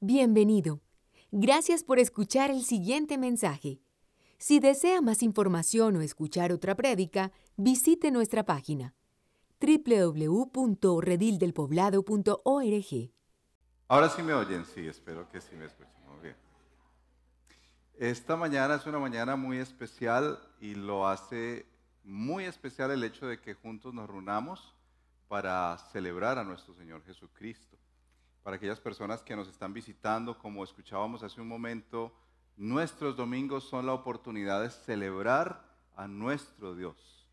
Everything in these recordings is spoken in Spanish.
Bienvenido. Gracias por escuchar el siguiente mensaje. Si desea más información o escuchar otra prédica, visite nuestra página www.redildelpoblado.org. Ahora sí me oyen, sí, espero que sí me escuchen. Muy bien. Esta mañana es una mañana muy especial y lo hace muy especial el hecho de que juntos nos reunamos para celebrar a nuestro Señor Jesucristo. Para aquellas personas que nos están visitando, como escuchábamos hace un momento, nuestros domingos son la oportunidad de celebrar a nuestro Dios.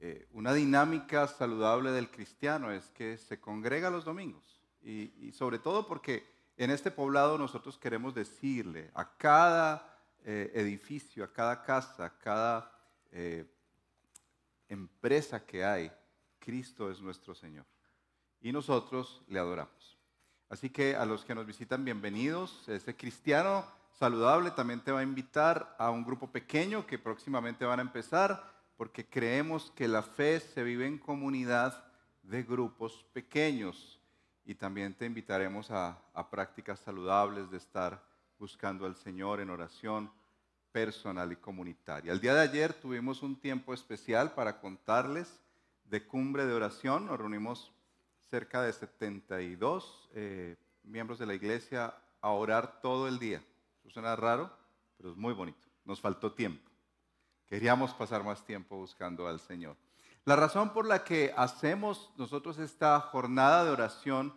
Eh, una dinámica saludable del cristiano es que se congrega los domingos y, sobre todo porque en este poblado nosotros queremos decirle a cada eh, edificio, a cada casa, a cada eh, empresa que hay, Cristo es nuestro Señor y nosotros le adoramos. Así que a los que nos visitan, bienvenidos. Este cristiano saludable también te va a invitar a un grupo pequeño que próximamente van a empezar porque creemos que la fe se vive en comunidad de grupos pequeños y también te invitaremos a, prácticas saludables de estar buscando al Señor en oración personal y comunitaria. El día de ayer tuvimos un tiempo especial para contarles de cumbre de oración. Nos reunimos cerca de 72 eh, miembros de la iglesia a orar todo el día. Eso suena raro, pero es muy bonito. Nos faltó tiempo. Queríamos pasar más tiempo buscando al Señor. La razón por la que hacemos nosotros esta jornada de oración,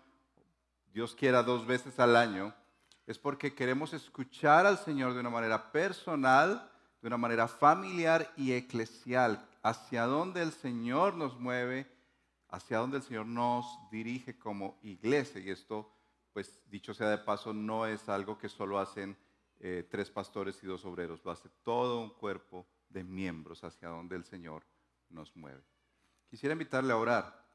Dios quiera dos veces al año, es porque queremos escuchar al Señor de una manera personal, de una manera familiar y eclesial, hacia dónde el Señor nos mueve, hacia dónde el Señor nos dirige como iglesia. Y esto, pues dicho sea de paso, no es algo que solo hacen eh, tres pastores y dos obreros, lo hace todo un cuerpo de miembros hacia donde el Señor nos mueve. Quisiera invitarle a orar,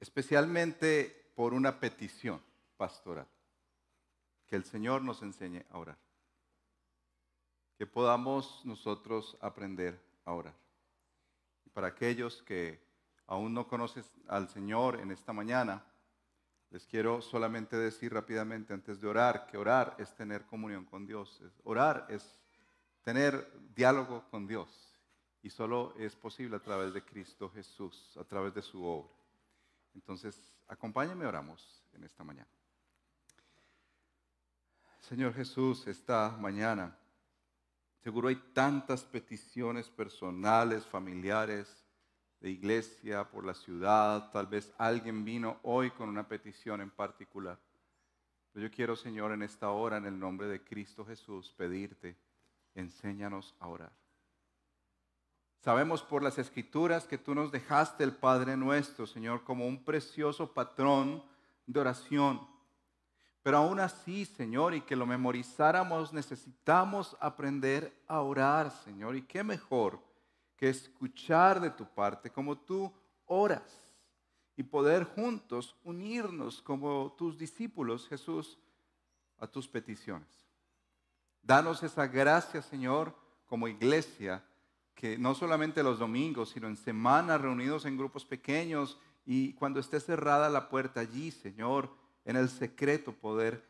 especialmente por una petición pastoral, que el Señor nos enseñe a orar, que podamos nosotros aprender a orar. Y para aquellos que aún no conocen al Señor en esta mañana, les quiero solamente decir rápidamente antes de orar que orar es tener comunión con Dios. Orar es tener diálogo con Dios. Y solo es posible a través de Cristo Jesús, a través de su obra. Entonces, acompáñenme, oramos en esta mañana. Señor Jesús, esta mañana, seguro hay tantas peticiones personales, familiares, de iglesia, por la ciudad. Tal vez alguien vino hoy con una petición en particular. Yo quiero, Señor, en esta hora, en el nombre de Cristo Jesús, pedirte enséñanos a orar. Sabemos por las escrituras que tú nos dejaste el Padre nuestro, Señor, como un precioso patrón de oración. Pero aún así, Señor, y que lo memorizáramos, necesitamos aprender a orar, Señor. Y qué mejor que escuchar de tu parte como tú oras y poder juntos unirnos como tus discípulos, Jesús, a tus peticiones. Danos esa gracia, Señor, como iglesia, que no solamente los domingos, sino en semanas reunidos en grupos pequeños y cuando esté cerrada la puerta allí, Señor, en el secreto poder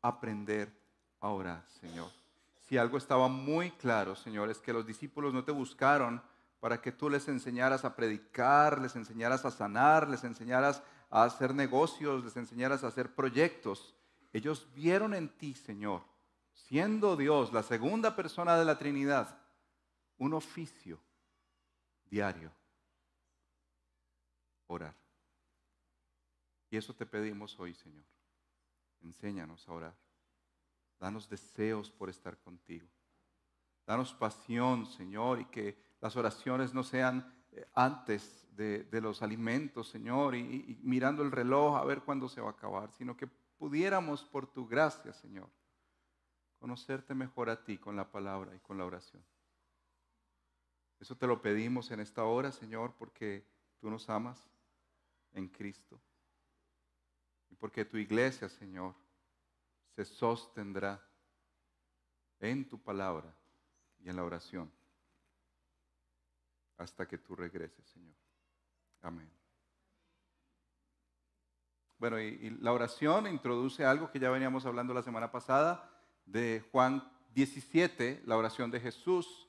aprender a orar, Señor. Si algo estaba muy claro, Señor, es que los discípulos no te buscaron para que tú les enseñaras a predicar, les enseñaras a sanar, les enseñaras a hacer negocios, les enseñaras a hacer proyectos. Ellos vieron en ti, Señor, siendo Dios la segunda persona de la Trinidad, un oficio diario, orar. Y eso te pedimos hoy, Señor. Enséñanos a orar. Danos deseos por estar contigo. Danos pasión, Señor, y que las oraciones no sean eh, antes de, los alimentos, Señor, y, y mirando el reloj a ver cuándo se va a acabar, sino que pudiéramos por tu gracia, Señor, conocerte mejor a ti con la palabra y con la oración. Eso te lo pedimos en esta hora, Señor, porque tú nos amas en Cristo. Y porque tu iglesia, Señor, se sostendrá en tu palabra y en la oración hasta que tú regreses, Señor. Amén. Bueno, y, la oración introduce algo que ya veníamos hablando la semana pasada de Juan 17, la oración de Jesús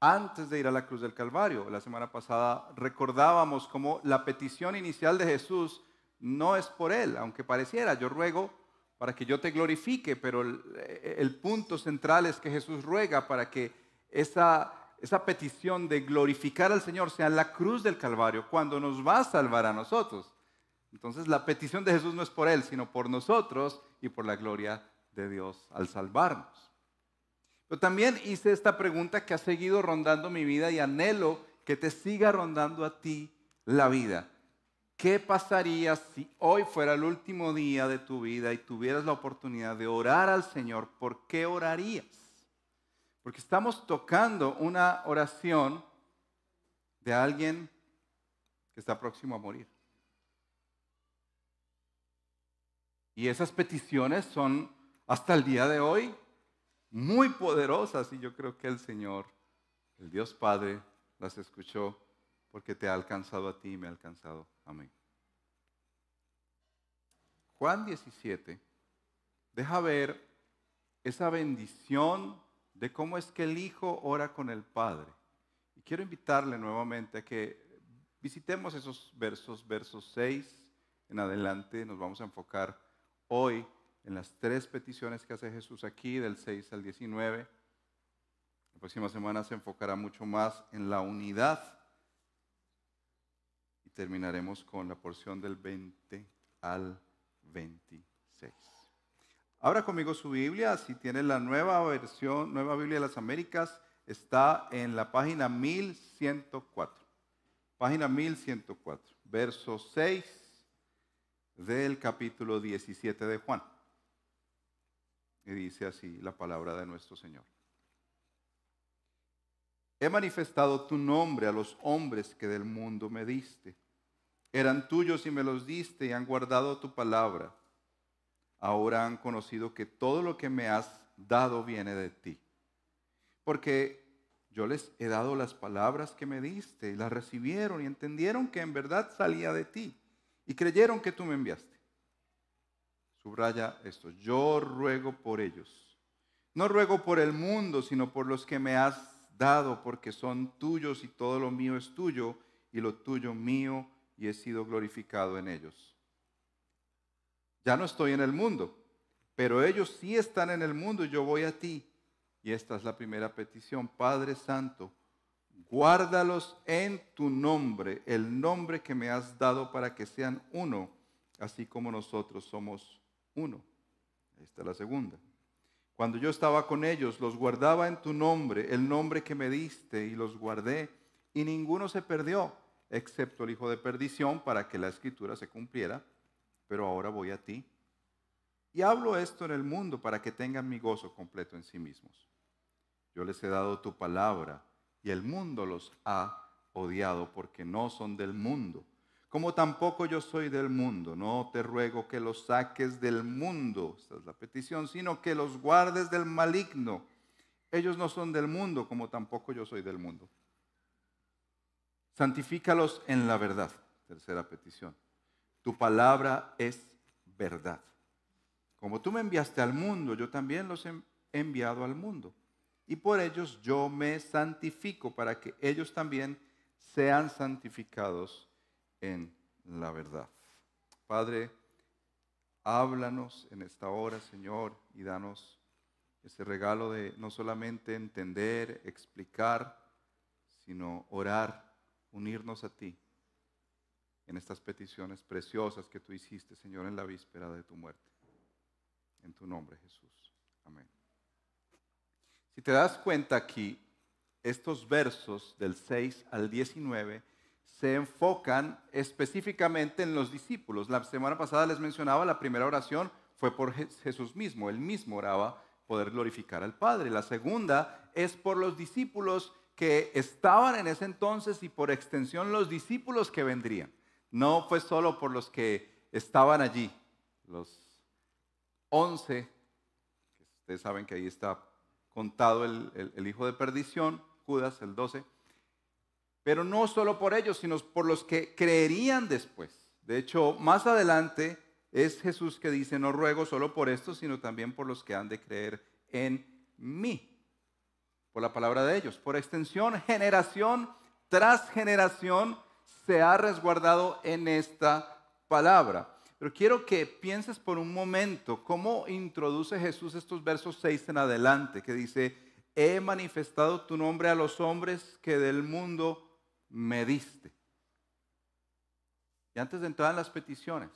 antes de ir a la cruz del Calvario. La semana pasada recordábamos cómo la petición inicial de Jesús no es por él, aunque pareciera, yo ruego para que yo te glorifique, pero el, punto central es que Jesús ruega para que esa, esa petición de glorificar al Señor sea la cruz del Calvario, cuando nos va a salvar a nosotros. Entonces la petición de Jesús no es por Él, sino por nosotros y por la gloria de Dios al salvarnos. Pero también hice esta pregunta que ha seguido rondando mi vida y anhelo que te siga rondando a ti la vida. ¿Qué pasaría si hoy fuera el último día de tu vida y tuvieras la oportunidad de orar al Señor? ¿Por qué orarías? Porque estamos tocando una oración de alguien que está próximo a morir. Y esas peticiones son hasta el día de hoy muy poderosas y yo creo que el Señor, el Dios Padre, las escuchó porque te ha alcanzado a ti y me ha alcanzado a mí. Juan 17 deja ver esa bendición de cómo es que el Hijo ora con el Padre. Y quiero invitarle nuevamente a que visitemos esos versos, versos 6 en adelante, nos vamos a enfocar hoy en las tres peticiones que hace Jesús aquí, del 6 al 19. La próxima semana se enfocará mucho más en la unidad y terminaremos con la porción del 20 al 26. Abra conmigo su Biblia, si tiene la nueva versión, nueva Biblia de las Américas, está en la página 1104. Página 1104, verso 6 del capítulo 17 de Juan. Y dice así la palabra de nuestro Señor. He manifestado tu nombre a los hombres que del mundo me diste. Eran tuyos y me los diste y han guardado tu palabra. Ahora han conocido que todo lo que me has dado viene de ti. Porque yo les he dado las palabras que me diste y las recibieron y entendieron que en verdad salía de ti y creyeron que tú me enviaste. Subraya esto, yo ruego por ellos. No ruego por el mundo, sino por los que me has dado, porque son tuyos y todo lo mío es tuyo y lo tuyo mío y he sido glorificado en ellos. Ya no estoy en el mundo, pero ellos sí están en el mundo yo voy a ti. Y esta es la primera petición, Padre Santo, guárdalos en tu nombre, el nombre que me has dado para que sean uno, así como nosotros somos uno. Esta es la segunda. Cuando yo estaba con ellos, los guardaba en tu nombre, el nombre que me diste, y los guardé, y ninguno se perdió, excepto el hijo de perdición, para que la escritura se cumpliera, pero ahora voy a ti. Y hablo esto en el mundo para que tengan mi gozo completo en sí mismos. Yo les he dado tu palabra y el mundo los ha odiado porque no son del mundo. Como tampoco yo soy del mundo, no te ruego que los saques del mundo, esta es la petición, sino que los guardes del maligno. Ellos no son del mundo, como tampoco yo soy del mundo. Santifícalos en la verdad, tercera petición. Tu palabra es verdad. Como tú me enviaste al mundo, yo también los he enviado al mundo y por ellos yo me santifico para que ellos también sean santificados en la verdad. Padre, háblanos en esta hora, Señor, y danos ese regalo de no solamente entender, explicar, sino orar, unirnos a ti en estas peticiones preciosas que tú hiciste, Señor, en la víspera de tu muerte. En tu nombre, Jesús. Amén. Si te das cuenta aquí, estos versos del 6 al 19 se enfocan específicamente en los discípulos. La semana pasada les mencionaba, la primera oración fue por Jesús mismo, él mismo oraba poder glorificar al Padre. La segunda es por los discípulos que estaban en ese entonces y por extensión los discípulos que vendrían. No fue solo por los que estaban allí, los once, ustedes saben que ahí está contado el, hijo de perdición, Judas, el 12, pero no solo por ellos, sino por los que creerían después. De hecho, más adelante, es Jesús que dice, no ruego solo por esto, sino también por los que han de creer en mí. Por la palabra de ellos. Por extensión, generación tras generación se ha resguardado en esta palabra. Pero quiero que pienses por un momento cómo introduce Jesús estos versos 6 en adelante, que dice, he manifestado tu nombre a los hombres que del mundo me diste. Y antes de entrar en las peticiones,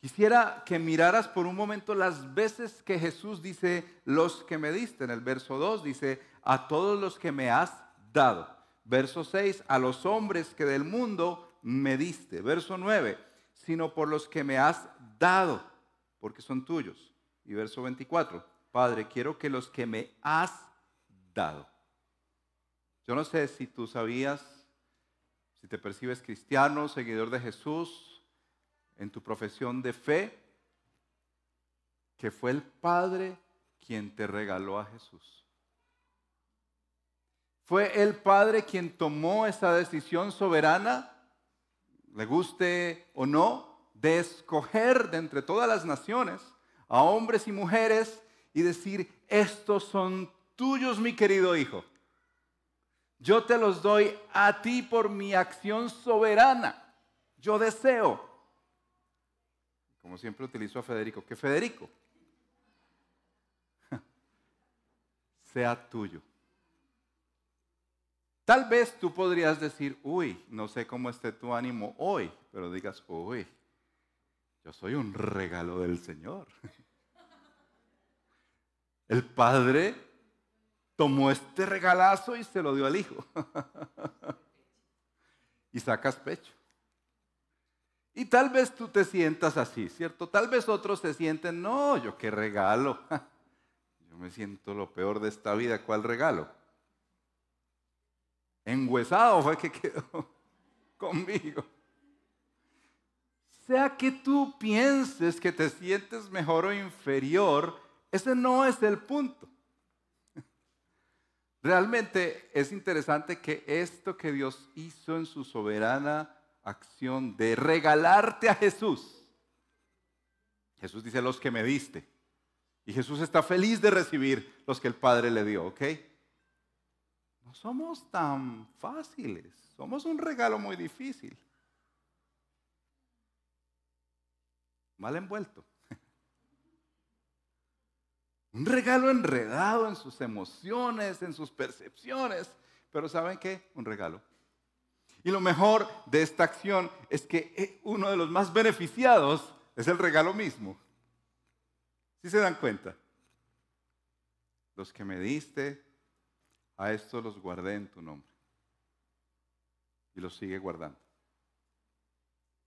quisiera que miraras por un momento las veces que Jesús dice, los que me diste. En el verso 2 dice, a todos los que me has dado. Verso 6, a los hombres que del mundo me diste. Verso 9, sino por los que me has dado, porque son tuyos. Y verso 24, Padre, quiero que los que me has dado. Yo no sé si tú sabías, si te percibes cristiano, seguidor de Jesús, en tu profesión de fe, que fue el Padre quien te regaló a Jesús. Fue el Padre quien tomó esa decisión soberana le guste o no, de escoger de entre todas las naciones a hombres y mujeres y decir, estos son tuyos, mi querido hijo. Yo te los doy a ti por mi acción soberana. Yo deseo. Como siempre utilizo a Federico, que Federico sea tuyo. Tal vez tú podrías decir, uy, no sé cómo esté tu ánimo hoy, pero digas, uy, yo soy un regalo del Señor. El Padre tomó este regalazo y se lo dio al Hijo. y sacas pecho. Y tal vez tú te sientas así, ¿cierto? Tal vez otros se sienten, no, yo qué regalo. Yo me siento lo peor de esta vida, ¿cuál regalo? Enguesado fue que quedó conmigo. Sea que tú pienses que te sientes mejor o inferior, ese no es el punto. Realmente es interesante que esto que Dios hizo en su soberana acción de regalarte a Jesús, Jesús dice los que me diste, y Jesús está feliz de recibir los que el Padre le dio, ¿ok? Somos tan fáciles, somos un regalo muy difícil. Mal envuelto. Un regalo enredado en sus emociones, en sus percepciones. Pero ¿saben qué? Un regalo. Y lo mejor de esta acción es que eh, uno de los más beneficiados es el regalo mismo. ¿Sí se dan cuenta? Los que me diste, a estos los guardé en tu nombre. Y los sigue guardando.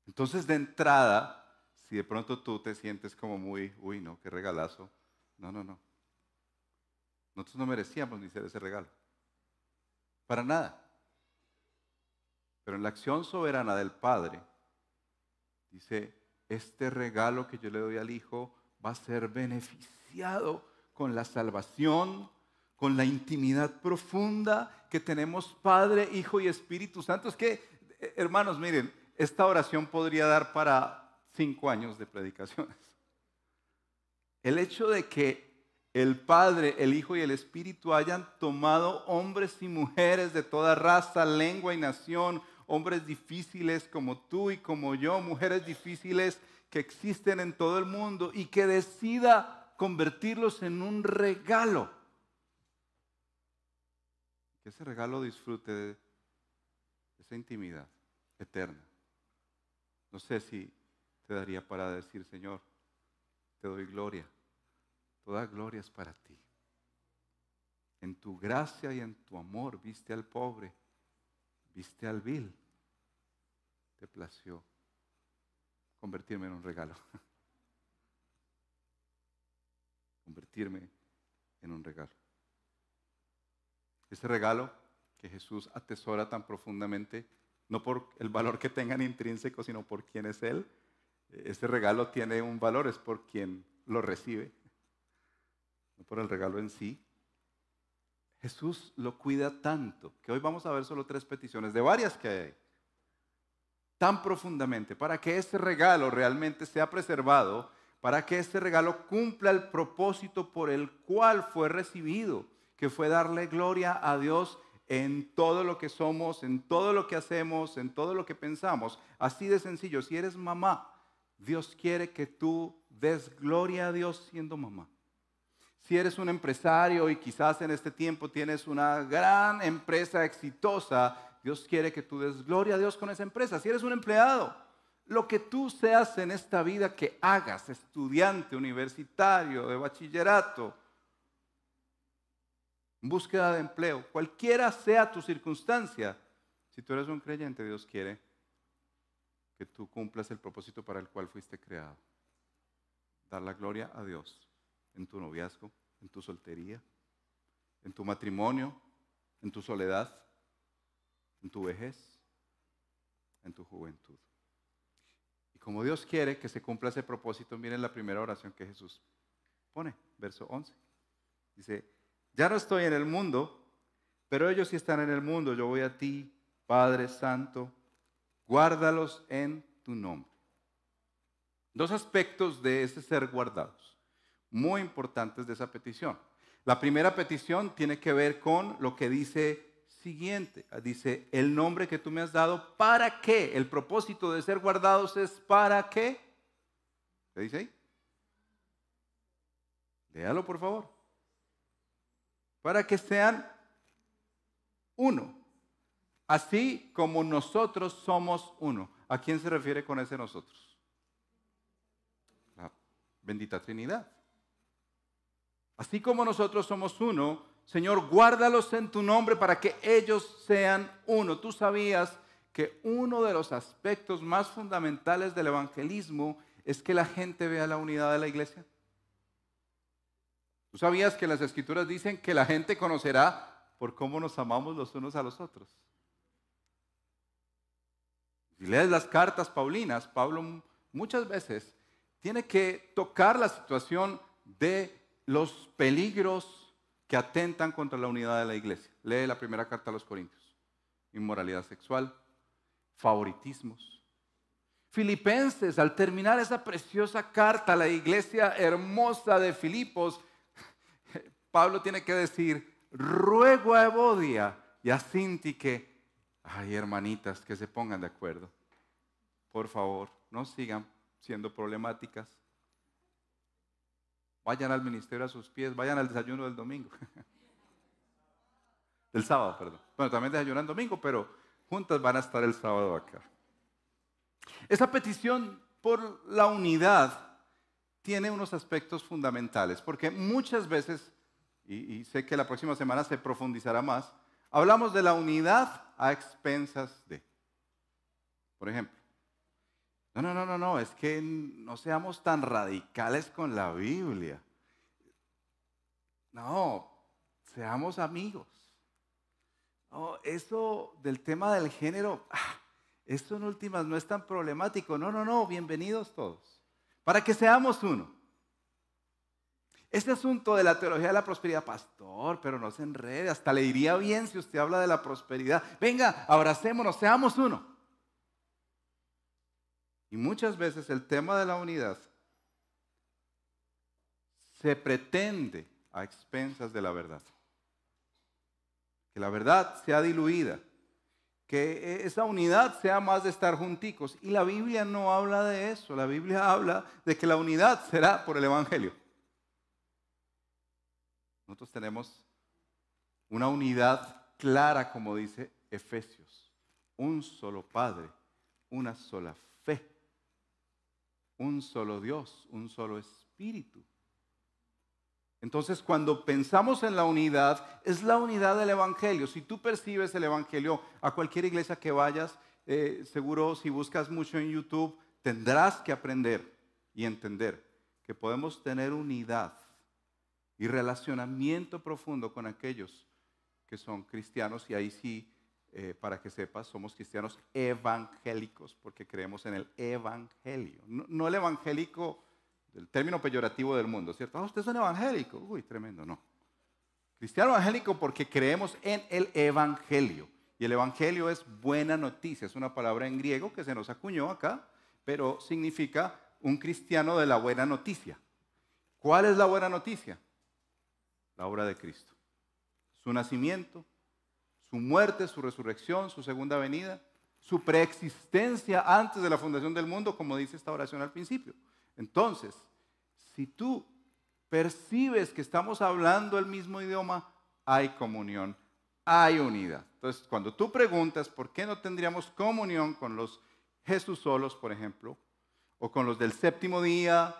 Entonces, de entrada, si de pronto tú te sientes como muy, uy, no, qué regalazo. No, no, no. Nosotros no merecíamos ni ser ese regalo. Para nada. Pero en la acción soberana del Padre, dice, este regalo que yo le doy al Hijo va a ser beneficiado con la salvación, con la intimidad profunda que tenemos Padre, Hijo y Espíritu Santo. Es que, eh, hermanos, miren, esta oración podría dar para cinco años de predicaciones. El hecho de que el Padre, el Hijo y el Espíritu hayan tomado hombres y mujeres de toda raza, lengua y nación, hombres difíciles como tú y como yo, mujeres difíciles que existen en todo el mundo y que decida convertirlos en un regalo ese regalo disfrute de esa intimidad eterna. No sé si te daría para decir, Señor, te doy gloria. Toda gloria es para ti. En tu gracia y en tu amor viste al pobre, viste al vil. Te plació convertirme en un regalo. convertirme en un regalo. Ese regalo que Jesús atesora tan profundamente, no por el valor que tengan intrínseco, sino por quién es Él. Ese regalo tiene un valor, es por quien lo recibe, no por el regalo en sí. Jesús lo cuida tanto que hoy vamos a ver solo tres peticiones de varias que hay. tan profundamente para que este regalo realmente sea preservado, para que este regalo cumpla el propósito por el cual fue recibido, que fue darle gloria a Dios en todo lo que somos, en todo lo que hacemos, en todo lo que pensamos. Así de sencillo, si eres mamá, Dios quiere que tú des gloria a Dios siendo mamá. Si eres un empresario y quizás en este tiempo tienes una gran empresa exitosa, Dios quiere que tú des gloria a Dios con esa empresa. Si eres un empleado, lo que tú seas en esta vida que hagas, estudiante, universitario, de bachillerato, búsqueda de empleo, cualquiera sea tu circunstancia, si tú eres un creyente, Dios quiere que tú cumplas el propósito para el cual fuiste creado. Dar la gloria a Dios en tu noviazgo, en tu soltería, en tu matrimonio, en tu soledad, en tu vejez, en tu juventud. Y como Dios quiere que se cumpla ese propósito, miren la primera oración que Jesús pone, verso 11. Dice, ya no estoy en el mundo, pero ellos sí están en el mundo. Yo voy a ti, Padre Santo, guárdalos en tu nombre. Dos aspectos de ese ser guardados, muy importantes de esa petición. La primera petición tiene que ver con lo que dice siguiente. Dice, el nombre que tú me has dado, ¿para qué? El propósito de ser guardados es ¿para qué? ¿Qué dice ahí? Léalo, por favor. Para que sean uno. Así como nosotros somos uno. ¿A quién se refiere con ese nosotros? La bendita Trinidad. Así como nosotros somos uno, Señor, guárdalos en tu nombre para que ellos sean uno. Tú sabías que uno de los aspectos más fundamentales del evangelismo es que la gente vea la unidad de la iglesia. ¿Tú sabías que las escrituras dicen que la gente conocerá por cómo nos amamos los unos a los otros? Si lees las cartas paulinas, Pablo muchas veces tiene que tocar la situación de los peligros que atentan contra la unidad de la iglesia. Lee la primera carta a los Corintios. Inmoralidad sexual, favoritismos. Filipenses, al terminar esa preciosa carta a la iglesia hermosa de Filipos, Pablo tiene que decir, ruego a Evodia y a Cinti que, ay hermanitas, que se pongan de acuerdo. Por favor, no sigan siendo problemáticas. Vayan al ministerio a sus pies, vayan al desayuno del domingo. del sábado, perdón. Bueno, también desayunan domingo, pero juntas van a estar el sábado acá. Esa petición por la unidad tiene unos aspectos fundamentales, porque muchas veces, y, sé que la próxima semana se profundizará más, hablamos de la unidad a expensas de. Por ejemplo, no, no, no, no, no, es que no seamos tan radicales con la Biblia. No, seamos amigos. Eso del tema del género, ah, esto en últimas no es tan problemático. No, no, no, bienvenidos todos. Para que seamos uno. Este asunto de la teología de la prosperidad, pastor, pero no se enrede, hasta le iría bien si usted habla de la prosperidad. Venga, abracémonos, seamos uno. Y muchas veces el tema de la unidad se pretende a expensas de la verdad. Que la verdad sea diluida, que esa unidad sea más de estar junticos. Y la Biblia no habla de eso, la Biblia habla de que la unidad será por el Evangelio. Nosotros tenemos una unidad clara, como dice Efesios, un solo Padre, una sola fe un solo Dios, un solo Espíritu. Entonces, cuando pensamos en la unidad, es la unidad del Evangelio. Si tú percibes el Evangelio a cualquier iglesia que vayas, eh, seguro si buscas mucho en YouTube, tendrás que aprender y entender que podemos tener unidad y relacionamiento profundo con aquellos que son cristianos y ahí sí eh, para que sepas, somos cristianos evangélicos, porque creemos en el evangelio. No, el evangélico del término peyorativo del mundo, ¿cierto? Ah, usted es un evangélico. Uy, tremendo, no. Cristiano evangélico porque creemos en el evangelio. Y el Evangelio es buena noticia, es una palabra en griego que se nos acuñó acá, pero significa un cristiano de la buena noticia. ¿Cuál es la buena noticia? La obra de Cristo. Su nacimiento, su muerte, su resurrección, su segunda venida, su preexistencia antes de la fundación del mundo, como dice esta oración al principio. Entonces, si tú percibes que estamos hablando el mismo idioma, hay comunión, hay unidad. Entonces, cuando tú preguntas por qué no tendríamos comunión con los Jesús solos, por ejemplo, o con los del séptimo día,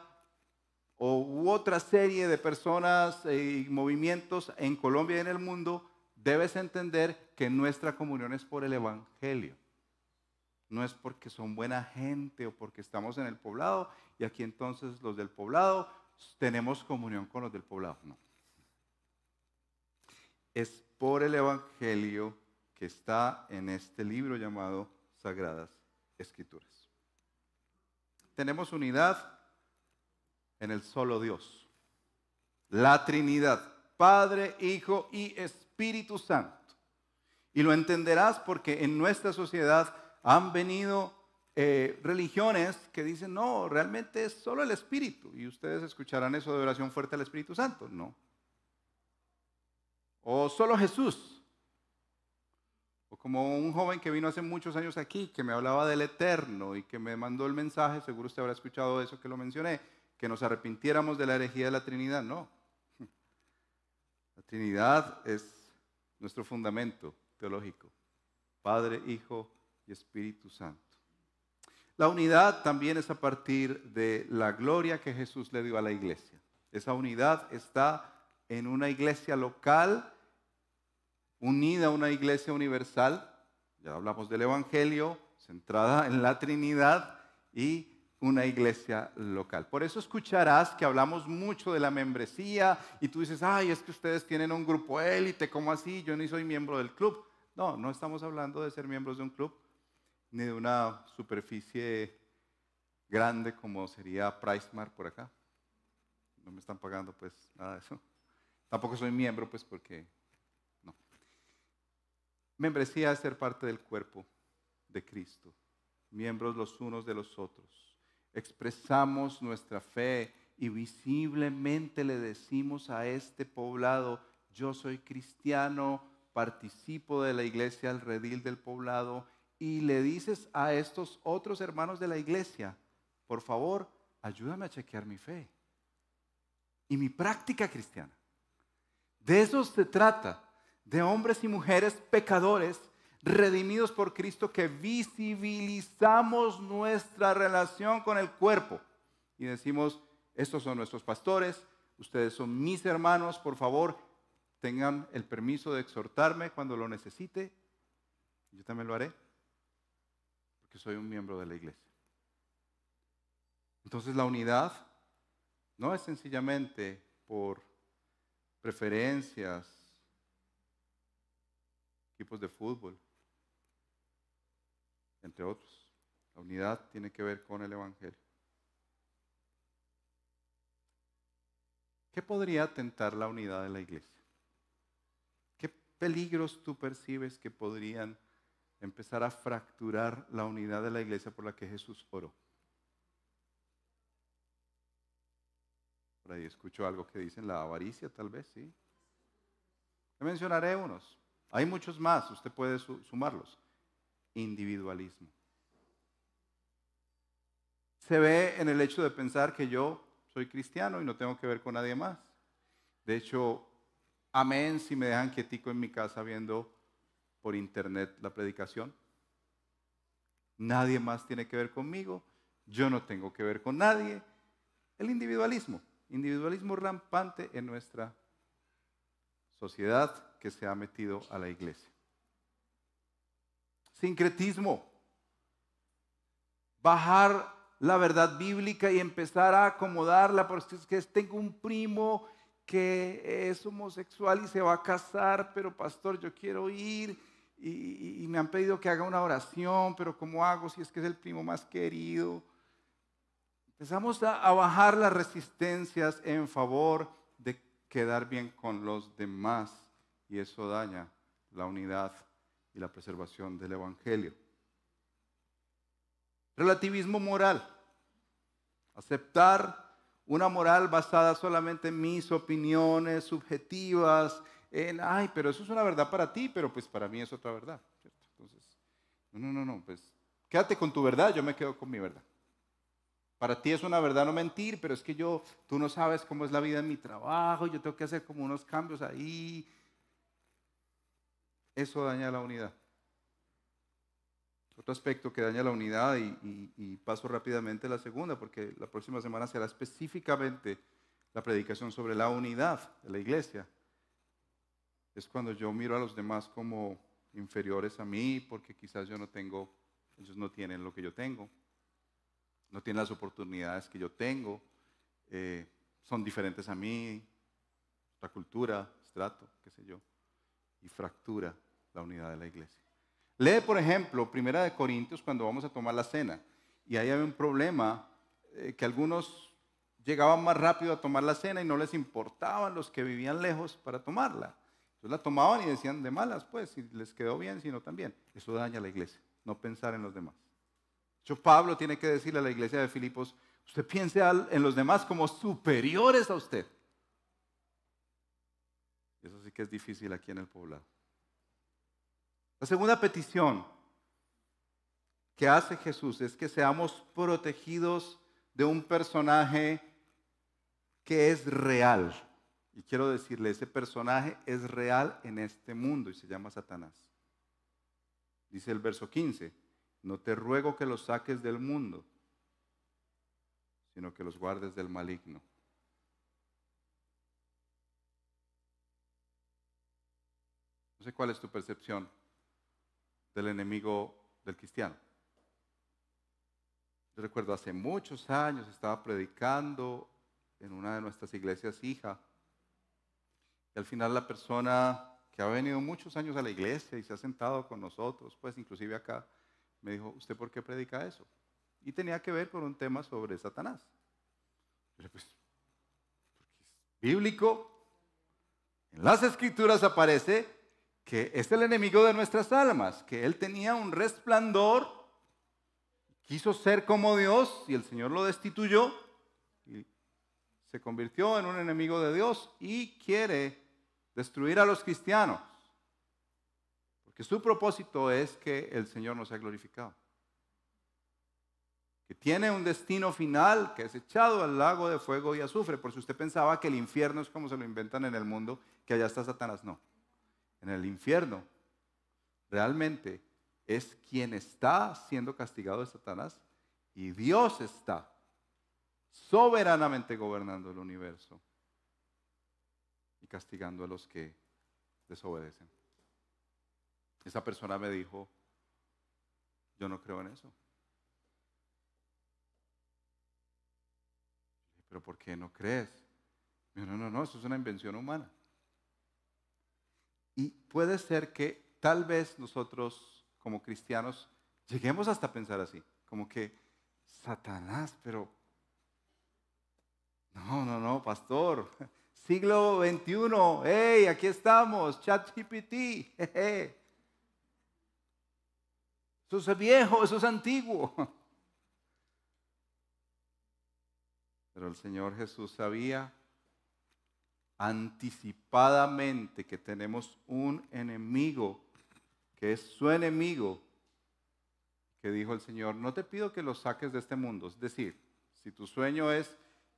o u otra serie de personas y movimientos en Colombia y en el mundo, debes entender que nuestra comunión es por el Evangelio. No es porque son buena gente o porque estamos en el poblado y aquí entonces los del poblado tenemos comunión con los del poblado. No. Es por el Evangelio que está en este libro llamado Sagradas Escrituras. Tenemos unidad en el solo Dios. La Trinidad, Padre, Hijo y Espíritu Santo. Y lo entenderás porque en nuestra sociedad han venido eh, religiones que dicen, no, realmente es solo el Espíritu. Y ustedes escucharán eso de oración fuerte al Espíritu Santo. No. O solo Jesús. O como un joven que vino hace muchos años aquí, que me hablaba del Eterno y que me mandó el mensaje, seguro usted habrá escuchado eso que lo mencioné, que nos arrepintiéramos de la herejía de la Trinidad. No. La Trinidad es nuestro fundamento teológico. Padre, Hijo y Espíritu Santo. La unidad también es a partir de la gloria que Jesús le dio a la iglesia. Esa unidad está en una iglesia local, unida a una iglesia universal. Ya hablamos del Evangelio, centrada en la Trinidad y una iglesia local. Por eso escucharás que hablamos mucho de la membresía y tú dices, ay, es que ustedes tienen un grupo élite, ¿cómo así? Yo ni soy miembro del club. No, no estamos hablando de ser miembros de un club, ni de una superficie grande como sería PriceMart por acá. No me están pagando pues nada de eso. Tampoco soy miembro pues porque no. Membresía es ser parte del cuerpo de Cristo, miembros los unos de los otros expresamos nuestra fe y visiblemente le decimos a este poblado, yo soy cristiano, participo de la iglesia al redil del poblado, y le dices a estos otros hermanos de la iglesia, por favor, ayúdame a chequear mi fe y mi práctica cristiana. De eso se trata, de hombres y mujeres pecadores redimidos por Cristo que visibilizamos nuestra relación con el cuerpo y decimos, estos son nuestros pastores, ustedes son mis hermanos, por favor, tengan el permiso de exhortarme cuando lo necesite. Yo también lo haré, porque soy un miembro de la iglesia. Entonces la unidad no es sencillamente por preferencias, equipos de fútbol, entre otros. La unidad tiene que ver con el Evangelio. ¿Qué podría tentar la unidad de la iglesia? ¿Qué peligros tú percibes que podrían empezar a fracturar la unidad de la iglesia por la que Jesús oró? Por ahí escucho algo que dicen la avaricia, tal vez, sí. Le mencionaré unos. Hay muchos más, usted puede sumarlos individualismo. Se ve en el hecho de pensar que yo soy cristiano y no tengo que ver con nadie más. De hecho, amén si me dejan quietico en mi casa viendo por internet la predicación. Nadie más tiene que ver conmigo, yo no tengo que ver con nadie. El individualismo, individualismo rampante en nuestra sociedad que se ha metido a la iglesia sincretismo. Bajar la verdad bíblica y empezar a acomodarla, porque es que tengo un primo que es homosexual y se va a casar, pero pastor, yo quiero ir y, me han pedido que haga una oración, pero ¿cómo hago si es que es el primo más querido? Empezamos a bajar las resistencias en favor de quedar bien con los demás y eso daña la unidad y la preservación del Evangelio. Relativismo moral. Aceptar una moral basada solamente en mis opiniones subjetivas, en, ay, pero eso es una verdad para ti, pero pues para mí es otra verdad. Entonces, no, no, no, pues quédate con tu verdad, yo me quedo con mi verdad. Para ti es una verdad no mentir, pero es que yo, tú no sabes cómo es la vida en mi trabajo, yo tengo que hacer como unos cambios ahí. Eso daña la unidad. Otro aspecto que daña la unidad, y, paso rápidamente a la segunda, porque la próxima semana será específicamente la predicación sobre la unidad de la iglesia, es cuando yo miro a los demás como inferiores a mí, porque quizás yo no tengo, ellos no tienen lo que yo tengo, no tienen las oportunidades que yo tengo, eh, son diferentes a mí, la cultura, estrato, qué sé yo, y fractura la unidad de la iglesia. Lee, por ejemplo, Primera de Corintios cuando vamos a tomar la cena. Y ahí hay un problema eh, que algunos llegaban más rápido a tomar la cena y no les importaban los que vivían lejos para tomarla. Entonces la tomaban y decían de malas, pues, si les quedó bien, si no también. Eso daña a la iglesia, no pensar en los demás. De Pablo tiene que decirle a la iglesia de Filipos, usted piense en los demás como superiores a usted. Eso sí que es difícil aquí en el poblado. La segunda petición que hace Jesús es que seamos protegidos de un personaje que es real. Y quiero decirle, ese personaje es real en este mundo y se llama Satanás. Dice el verso 15, no te ruego que los saques del mundo, sino que los guardes del maligno. No sé cuál es tu percepción del enemigo del cristiano. Yo recuerdo hace muchos años estaba predicando en una de nuestras iglesias hija. Y al final la persona que ha venido muchos años a la iglesia y se ha sentado con nosotros, pues inclusive acá, me dijo, ¿usted por qué predica eso? Y tenía que ver con un tema sobre Satanás. Pero pues, bíblico. En las escrituras aparece que es el enemigo de nuestras almas, que él tenía un resplandor, quiso ser como Dios y el Señor lo destituyó y se convirtió en un enemigo de Dios y quiere destruir a los cristianos. Porque su propósito es que el Señor no sea glorificado. Que tiene un destino final, que es echado al lago de fuego y azufre. Por si usted pensaba que el infierno es como se lo inventan en el mundo, que allá está Satanás, no en el infierno, realmente es quien está siendo castigado de Satanás y Dios está soberanamente gobernando el universo y castigando a los que desobedecen. Esa persona me dijo, yo no creo en eso. Pero ¿por qué no crees? No, no, no, eso es una invención humana. Y puede ser que tal vez nosotros como cristianos lleguemos hasta pensar así, como que Satanás, pero no, no, no, pastor, siglo XXI, hey, aquí estamos, ChatGPT, eso es viejo, eso es antiguo. Pero el Señor Jesús sabía anticipadamente que tenemos un enemigo, que es su enemigo, que dijo el Señor, no te pido que lo saques de este mundo. Es decir, si tu sueño es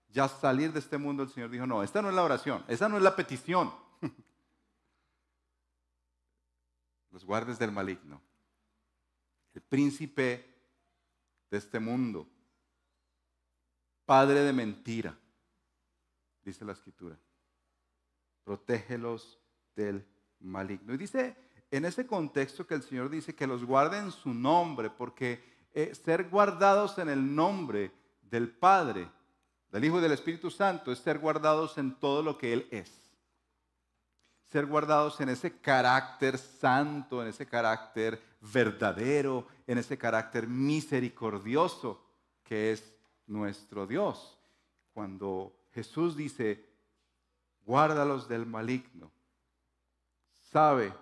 ya salir de este mundo, el Señor dijo, no, esta no es la oración, esa no es la petición. Los guardes del maligno, el príncipe de este mundo, padre de mentira, dice la escritura protégelos del maligno. Y dice en ese contexto que el Señor dice que los guarde en su nombre, porque eh, ser guardados en el nombre del Padre, del Hijo y del Espíritu Santo es ser guardados en todo lo que Él es. Ser guardados en ese carácter santo, en ese carácter verdadero, en ese carácter misericordioso que es nuestro Dios. Cuando Jesús dice, guárdalos del maligno. Sabe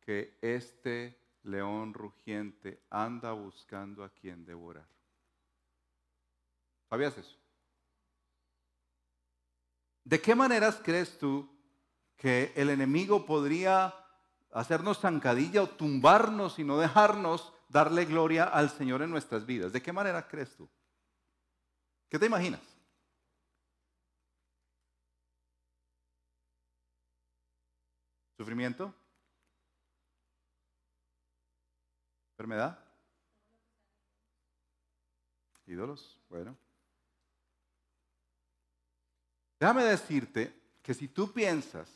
que este león rugiente anda buscando a quien devorar. ¿Sabías eso? ¿De qué maneras crees tú que el enemigo podría hacernos zancadilla o tumbarnos y no dejarnos darle gloria al Señor en nuestras vidas? ¿De qué manera crees tú? ¿Qué te imaginas? ¿Sufrimiento? ¿Enfermedad? ¿Ídolos? Bueno. Déjame decirte que si tú piensas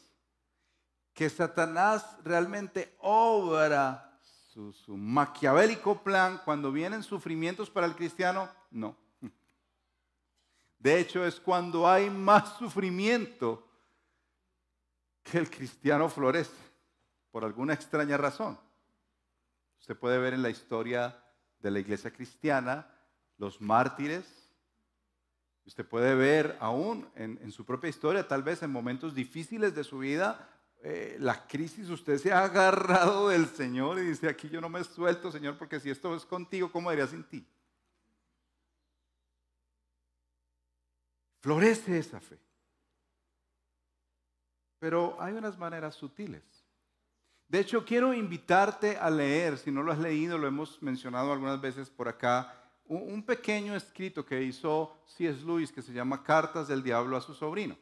que Satanás realmente obra su, su, maquiavélico plan cuando vienen sufrimientos para el cristiano, no. De hecho, es cuando hay más sufrimiento que el cristiano florece, por alguna extraña razón. Usted puede ver en la historia de la iglesia cristiana los mártires. Usted puede ver aún en, su propia historia, tal vez en momentos difíciles de su vida, eh, la crisis, usted se ha agarrado del Señor y dice, aquí yo no me suelto, Señor, porque si esto es contigo, ¿cómo haría sin ti? Florece esa fe. Pero hay unas maneras sutiles. De hecho, quiero invitarte a leer, si no lo has leído, lo hemos mencionado algunas veces por acá, un pequeño escrito que hizo C.S. Lewis que se llama Cartas del Diablo a su sobrino.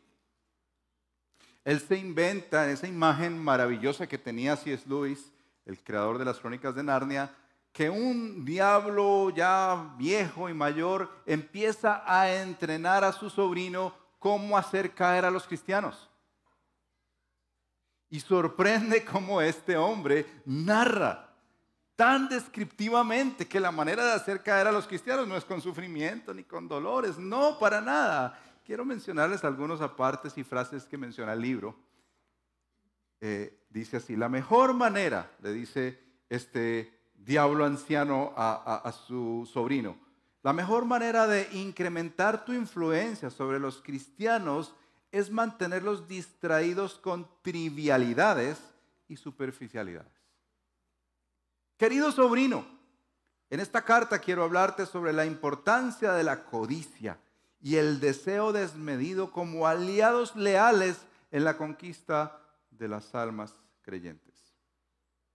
Él se inventa esa imagen maravillosa que tenía C.S. Lewis, el creador de las crónicas de Narnia, que un diablo ya viejo y mayor empieza a entrenar a su sobrino cómo hacer caer a los cristianos. Y sorprende cómo este hombre narra tan descriptivamente que la manera de hacer caer a los cristianos no es con sufrimiento ni con dolores, no, para nada. Quiero mencionarles algunos apartes y frases que menciona el libro. Eh, dice así, la mejor manera, le dice este diablo anciano a, a su sobrino, la mejor manera de incrementar tu influencia sobre los cristianos es mantenerlos distraídos con trivialidades y superficialidades. Querido sobrino, en esta carta quiero hablarte sobre la importancia de la codicia y el deseo desmedido como aliados leales en la conquista de las almas creyentes.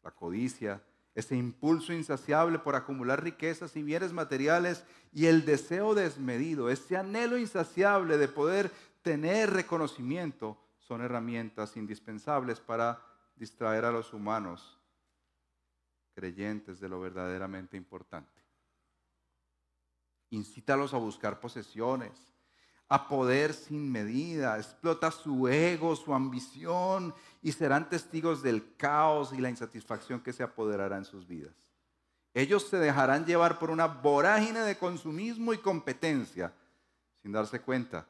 La codicia, ese impulso insaciable por acumular riquezas y bienes materiales y el deseo desmedido, ese anhelo insaciable de poder tener reconocimiento son herramientas indispensables para distraer a los humanos creyentes de lo verdaderamente importante. Incítalos a buscar posesiones, a poder sin medida, explota su ego, su ambición y serán testigos del caos y la insatisfacción que se apoderará en sus vidas. Ellos se dejarán llevar por una vorágine de consumismo y competencia sin darse cuenta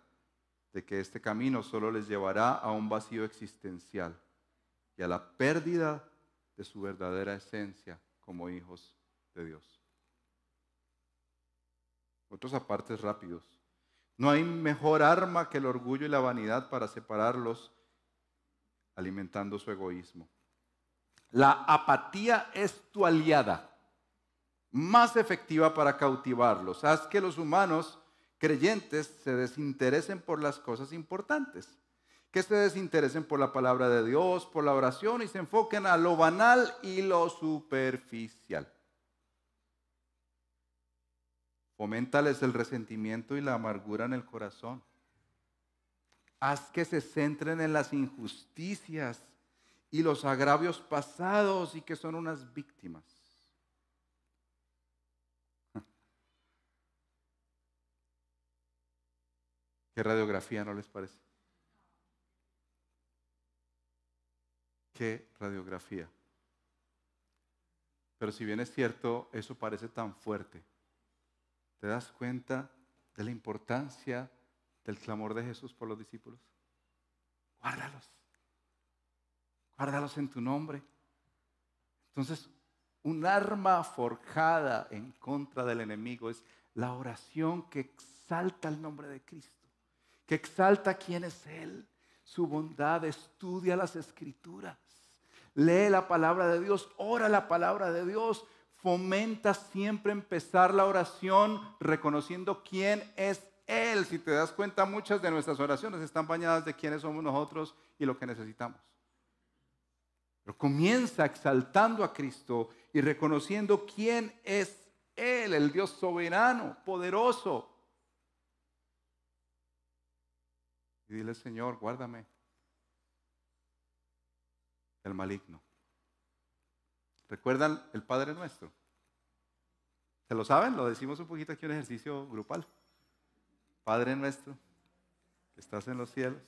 de que este camino solo les llevará a un vacío existencial y a la pérdida de su verdadera esencia como hijos de Dios. Otros apartes rápidos. No hay mejor arma que el orgullo y la vanidad para separarlos, alimentando su egoísmo. La apatía es tu aliada, más efectiva para cautivarlos. Haz que los humanos creyentes se desinteresen por las cosas importantes, que se desinteresen por la palabra de Dios, por la oración y se enfoquen a lo banal y lo superficial. Foméntales el resentimiento y la amargura en el corazón. Haz que se centren en las injusticias y los agravios pasados y que son unas víctimas. ¿Qué radiografía no les parece? ¿Qué radiografía? Pero si bien es cierto, eso parece tan fuerte, ¿te das cuenta de la importancia del clamor de Jesús por los discípulos? Guárdalos. Guárdalos en tu nombre. Entonces, un arma forjada en contra del enemigo es la oración que exalta el nombre de Cristo que exalta quién es Él, su bondad, estudia las escrituras, lee la palabra de Dios, ora la palabra de Dios, fomenta siempre empezar la oración reconociendo quién es Él. Si te das cuenta, muchas de nuestras oraciones están bañadas de quiénes somos nosotros y lo que necesitamos. Pero comienza exaltando a Cristo y reconociendo quién es Él, el Dios soberano, poderoso. Y dile, Señor, guárdame del maligno. ¿Recuerdan el Padre Nuestro? ¿Se lo saben? Lo decimos un poquito aquí en un ejercicio grupal. Padre Nuestro, que estás en los cielos.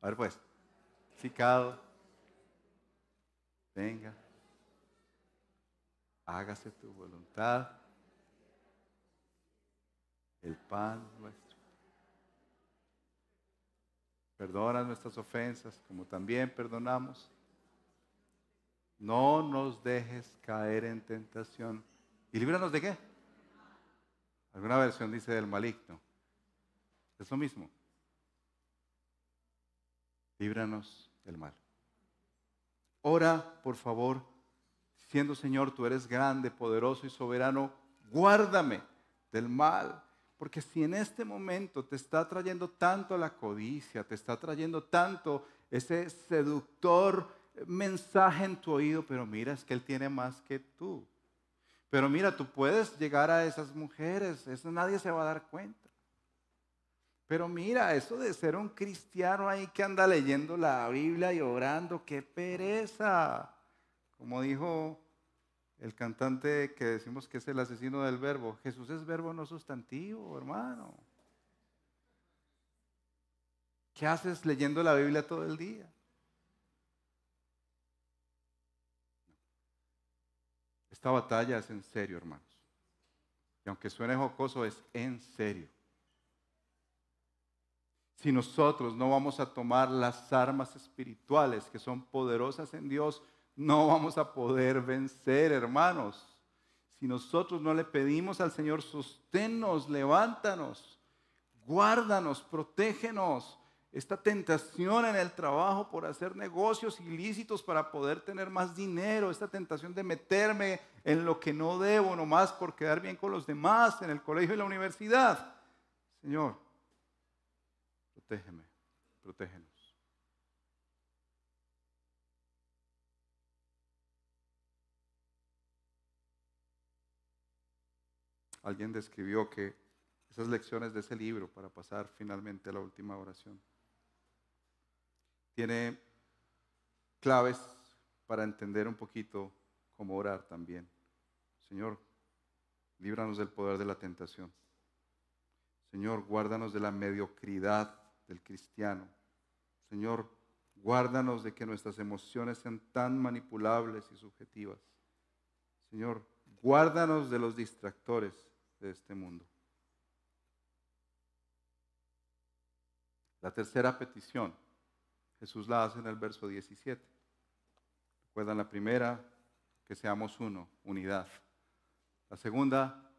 A ver pues, cicado, venga, hágase tu voluntad, el pan nuestro. Perdona nuestras ofensas como también perdonamos no nos dejes caer en tentación. ¿Y líbranos de qué? Alguna versión dice del maligno. Es lo mismo. Líbranos del mal. Ora, por favor, siendo Señor, tú eres grande, poderoso y soberano, guárdame del mal. Porque si en este momento te está trayendo tanto la codicia, te está trayendo tanto ese seductor mensaje en tu oído, pero mira, es que Él tiene más que tú. Pero mira, tú puedes llegar a esas mujeres, eso nadie se va a dar cuenta. Pero mira, eso de ser un cristiano ahí que anda leyendo la Biblia y orando, qué pereza. Como dijo el cantante que decimos que es el asesino del verbo, Jesús es verbo no sustantivo, hermano. ¿Qué haces leyendo la Biblia todo el día? Esta batalla es en serio, hermanos. Y aunque suene jocoso, es en serio. Si nosotros no vamos a tomar las armas espirituales que son poderosas en Dios, no vamos a poder vencer, hermanos. Si nosotros no le pedimos al Señor, sosténnos, levántanos, guárdanos, protégenos, esta tentación en el trabajo por hacer negocios ilícitos para poder tener más dinero, esta tentación de meterme en lo que no debo nomás por quedar bien con los demás en el colegio y la universidad. Señor, protégeme, protégenos. Alguien describió que esas lecciones de ese libro para pasar finalmente a la última oración tiene claves para entender un poquito cómo orar también. Señor, líbranos del poder de la tentación. Señor, guárdanos de la mediocridad del cristiano. Señor, guárdanos de que nuestras emociones sean tan manipulables y subjetivas. Señor, guárdanos de los distractores de este mundo. La tercera petición Jesús la hace en el verso 17. Recuerdan la primera, que seamos uno, unidad. La segunda,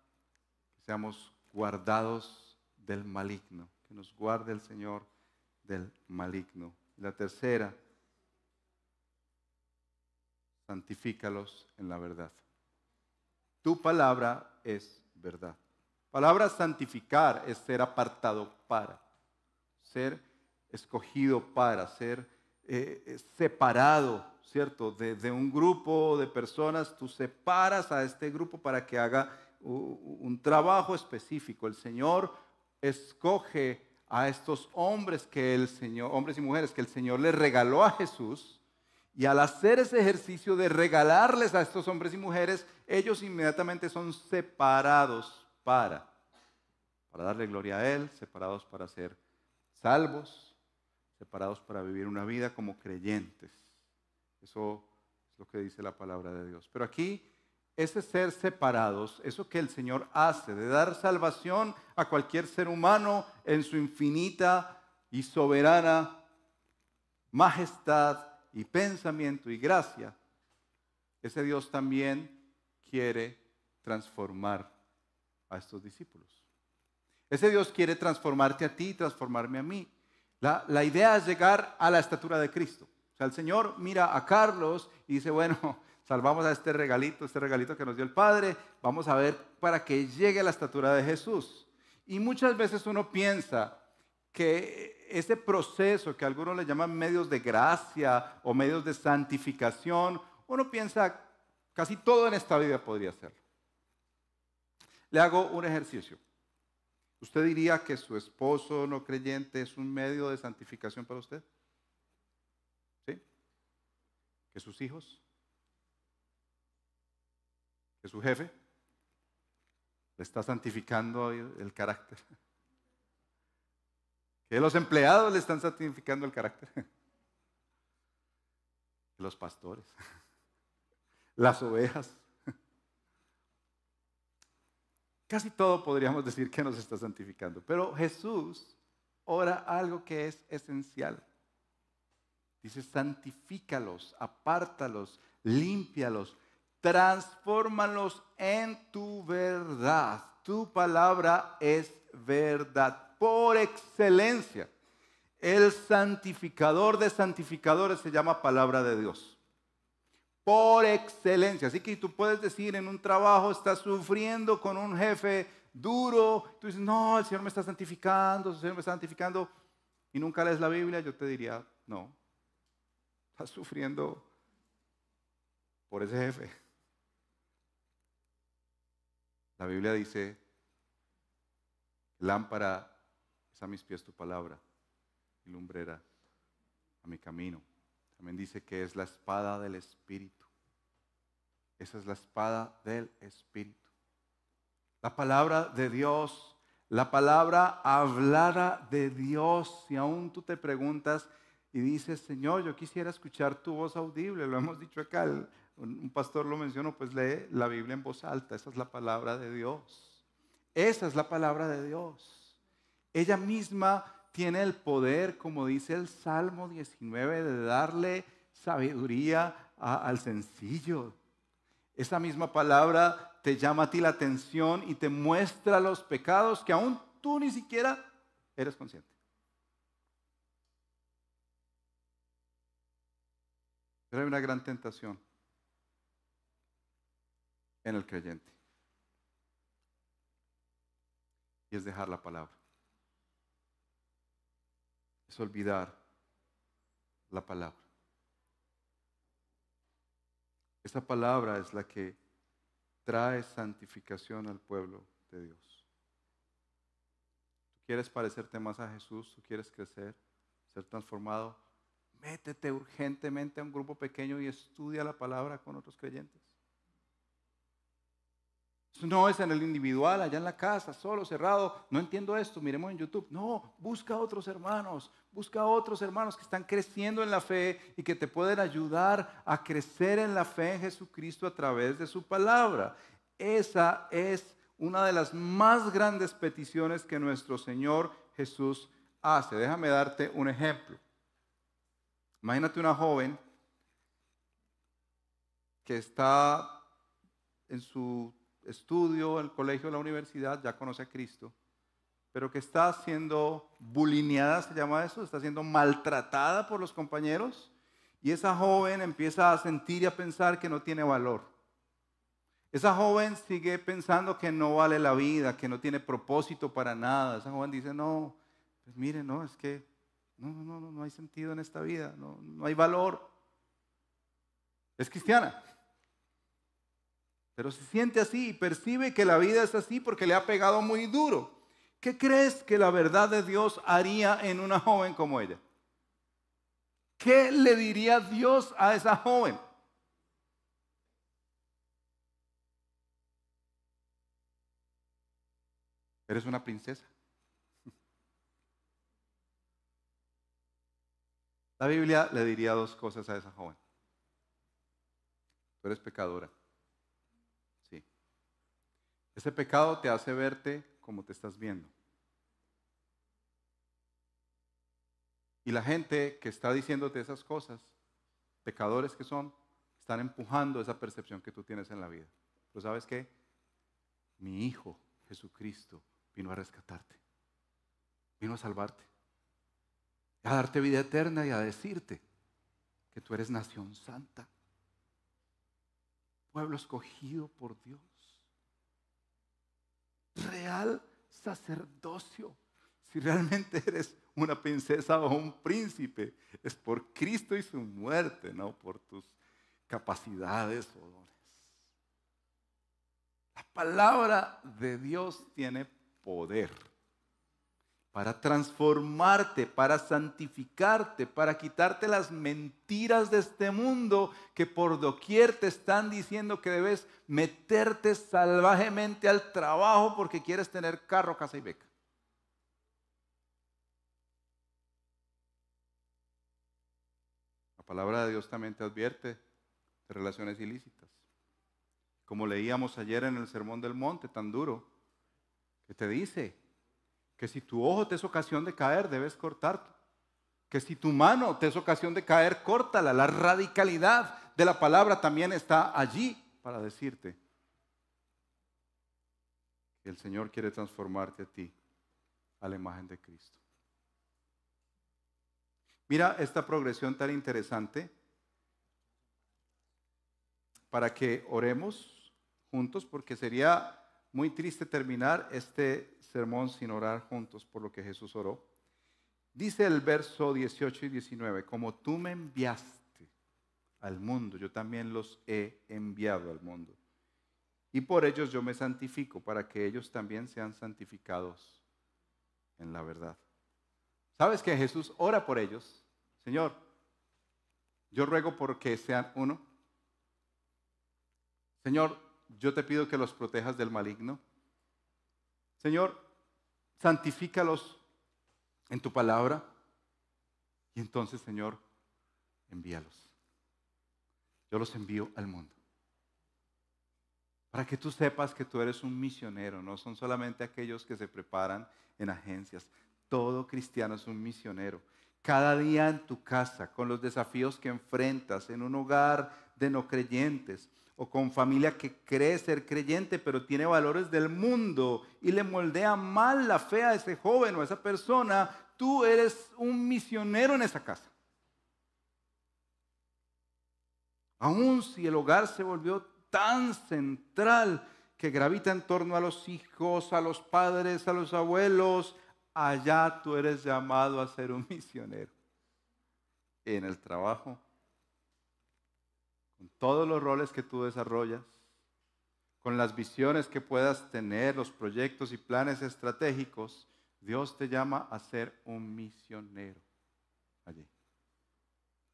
que seamos guardados del maligno, que nos guarde el Señor del maligno. La tercera, santifícalos en la verdad. Tu palabra es verdad. Palabra santificar es ser apartado para, ser escogido para, ser eh, eh, separado, ¿cierto? De, un grupo de personas, tú separas a este grupo para que haga un trabajo específico. El Señor escoge a estos hombres que el Señor, hombres y mujeres que el Señor les regaló a Jesús. Y al hacer ese ejercicio de regalarles a estos hombres y mujeres, ellos inmediatamente son separados para, para darle gloria a Él, separados para ser salvos, separados para vivir una vida como creyentes. Eso es lo que dice la palabra de Dios. Pero aquí, ese ser separados, eso que el Señor hace, de dar salvación a cualquier ser humano en su infinita y soberana majestad y pensamiento y gracia, ese Dios también quiere transformar a estos discípulos. Ese Dios quiere transformarte a ti transformarme a mí. La, idea es llegar a la estatura de Cristo. O sea, el Señor mira a Carlos y dice, bueno, salvamos a este regalito, este regalito que nos dio el Padre, vamos a ver para que llegue a la estatura de Jesús. Y muchas veces uno piensa que ese proceso que algunos le llaman medios de gracia o medios de santificación, uno piensa casi todo en esta vida podría hacerlo. Le hago un ejercicio. ¿Usted diría que su esposo no creyente es un medio de santificación para usted? ¿Sí? ¿Que sus hijos? ¿Que su jefe? ¿Le está santificando el carácter? ¿Que los empleados le están santificando el carácter? ¿Que los pastores? ¿Las ovejas? Casi todo podríamos decir que nos está santificando. Pero Jesús ora algo que es esencial. Dice, santifícalos, apártalos, límpialos, transfórmalos en tu verdad. Tu palabra es verdad por excelencia. El santificador de santificadores se llama palabra de Dios por excelencia. Así que tú puedes decir en un trabajo, estás sufriendo con un jefe duro, tú dices, no, el Señor me está santificando, el Señor me está santificando, y nunca lees la Biblia, yo te diría, no, estás sufriendo por ese jefe. La Biblia dice, lámpara es a mis pies tu palabra y lumbrera a mi camino. También dice que es la espada del Espíritu. Esa es la espada del Espíritu. La palabra de Dios, la palabra hablada de Dios. Si aún tú te preguntas y dices, Señor, yo quisiera escuchar tu voz audible, lo hemos dicho acá, un pastor lo mencionó, pues lee la Biblia en voz alta. Esa es la palabra de Dios. Esa es la palabra de Dios. Ella misma tiene el poder, como dice el Salmo 19, de darle sabiduría al sencillo. Esa misma palabra te llama a ti la atención y te muestra los pecados que aún tú ni siquiera eres consciente. Pero hay una gran tentación en el creyente. Y es dejar la palabra es olvidar la palabra. Esa palabra es la que trae santificación al pueblo de Dios. ¿Tú quieres parecerte más a Jesús? ¿Tú quieres crecer, ser transformado? Métete urgentemente a un grupo pequeño y estudia la palabra con otros creyentes. No es en el individual, allá en la casa, solo, cerrado. No entiendo esto, miremos en YouTube. No, busca a otros hermanos, busca a otros hermanos que están creciendo en la fe y que te pueden ayudar a crecer en la fe en Jesucristo a través de su palabra. Esa es una de las más grandes peticiones que nuestro Señor Jesús hace. Déjame darte un ejemplo. Imagínate una joven que está en su estudio, el colegio, la universidad, ya conoce a Cristo, pero que está siendo bulineada, se llama eso, está siendo maltratada por los compañeros, y esa joven empieza a sentir y a pensar que no tiene valor. Esa joven sigue pensando que no vale la vida, que no tiene propósito para nada. Esa joven dice, no, pues mire, no, es que no, no, no, no hay sentido en esta vida, no, no hay valor. Es cristiana pero se siente así y percibe que la vida es así porque le ha pegado muy duro. ¿Qué crees que la verdad de Dios haría en una joven como ella? ¿Qué le diría Dios a esa joven? Eres una princesa. La Biblia le diría dos cosas a esa joven. Tú eres pecadora. Ese pecado te hace verte como te estás viendo. Y la gente que está diciéndote esas cosas, pecadores que son, están empujando esa percepción que tú tienes en la vida. Pero sabes qué? Mi Hijo Jesucristo vino a rescatarte. Vino a salvarte. A darte vida eterna y a decirte que tú eres nación santa, pueblo escogido por Dios, real sacerdocio. Si realmente eres una princesa o un príncipe, es por Cristo y su muerte, no por tus capacidades o dones. La palabra de Dios tiene poder para transformarte, para santificarte, para quitarte las mentiras de este mundo que por doquier te están diciendo que debes meterte salvajemente al trabajo porque quieres tener carro, casa y beca. La palabra de Dios también te advierte de relaciones ilícitas. Como leíamos ayer en el Sermón del Monte, tan duro, que te dice, que si tu ojo te es ocasión de caer, debes cortar. Que si tu mano te es ocasión de caer, córtala. La radicalidad de la palabra también está allí para decirte que el Señor quiere transformarte a ti a la imagen de Cristo. Mira esta progresión tan interesante para que oremos juntos porque sería muy triste terminar este sermón sin orar juntos por lo que Jesús oró. Dice el verso 18 y 19, como tú me enviaste al mundo, yo también los he enviado al mundo. Y por ellos yo me santifico, para que ellos también sean santificados en la verdad. ¿Sabes que Jesús ora por ellos? Señor, yo ruego por que sean uno. Señor, yo te pido que los protejas del maligno. Señor, santifícalos en tu palabra y entonces, Señor, envíalos. Yo los envío al mundo. Para que tú sepas que tú eres un misionero, no son solamente aquellos que se preparan en agencias. Todo cristiano es un misionero. Cada día en tu casa, con los desafíos que enfrentas, en un hogar de no creyentes, o con familia que cree ser creyente, pero tiene valores del mundo y le moldea mal la fe a ese joven o a esa persona, tú eres un misionero en esa casa. Aún si el hogar se volvió tan central que gravita en torno a los hijos, a los padres, a los abuelos, allá tú eres llamado a ser un misionero. En el trabajo, con todos los roles que tú desarrollas, con las visiones que puedas tener, los proyectos y planes estratégicos, Dios te llama a ser un misionero allí.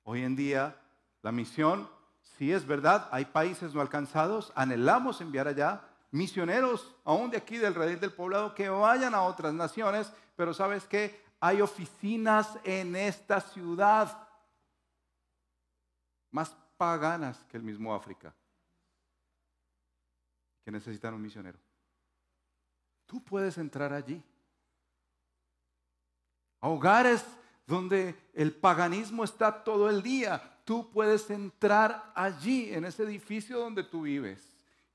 Hoy en día, la misión, si es verdad, hay países no alcanzados, anhelamos enviar allá misioneros, aún de aquí del redil del poblado, que vayan a otras naciones, pero sabes que hay oficinas en esta ciudad más paganas que el mismo África, que necesitan un misionero. Tú puedes entrar allí. A hogares donde el paganismo está todo el día, tú puedes entrar allí, en ese edificio donde tú vives.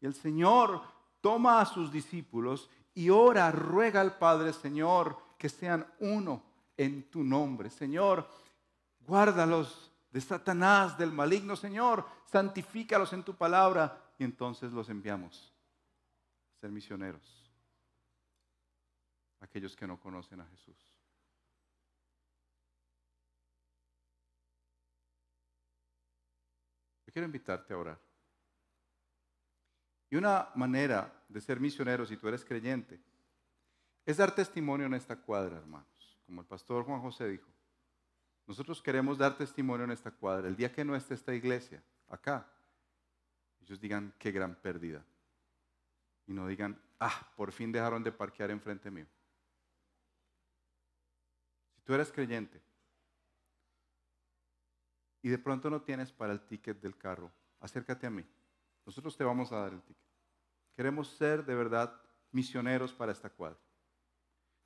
Y el Señor toma a sus discípulos y ora, ruega al Padre, Señor, que sean uno en tu nombre. Señor, guárdalos Satanás, del maligno, Señor, santifícalos en tu palabra y entonces los enviamos a ser misioneros, aquellos que no conocen a Jesús. Yo quiero invitarte a orar. Y una manera de ser misionero, si tú eres creyente, es dar testimonio en esta cuadra, hermanos, como el pastor Juan José dijo. Nosotros queremos dar testimonio en esta cuadra. El día que no esté esta iglesia, acá, ellos digan qué gran pérdida. Y no digan, ah, por fin dejaron de parquear enfrente mío. Si tú eres creyente y de pronto no tienes para el ticket del carro, acércate a mí. Nosotros te vamos a dar el ticket. Queremos ser de verdad misioneros para esta cuadra.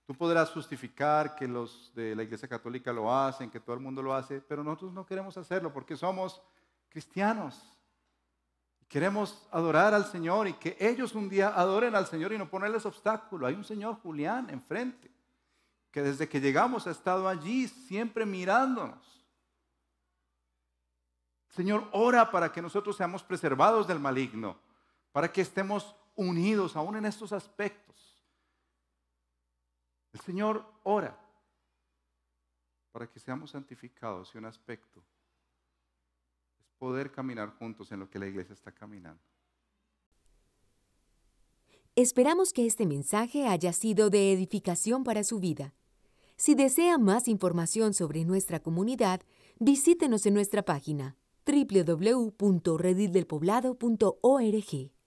Tú podrás justificar que los de la Iglesia Católica lo hacen, que todo el mundo lo hace, pero nosotros no queremos hacerlo porque somos cristianos. Queremos adorar al Señor y que ellos un día adoren al Señor y no ponerles obstáculo. Hay un señor Julián enfrente, que desde que llegamos ha estado allí siempre mirándonos. Señor ora para que nosotros seamos preservados del maligno, para que estemos unidos aún en estos aspectos. El Señor ora para que seamos santificados y un aspecto es poder caminar juntos en lo que la iglesia está caminando. Esperamos que este mensaje haya sido de edificación para su vida. Si desea más información sobre nuestra comunidad, visítenos en nuestra página www.redildelpoblado.org.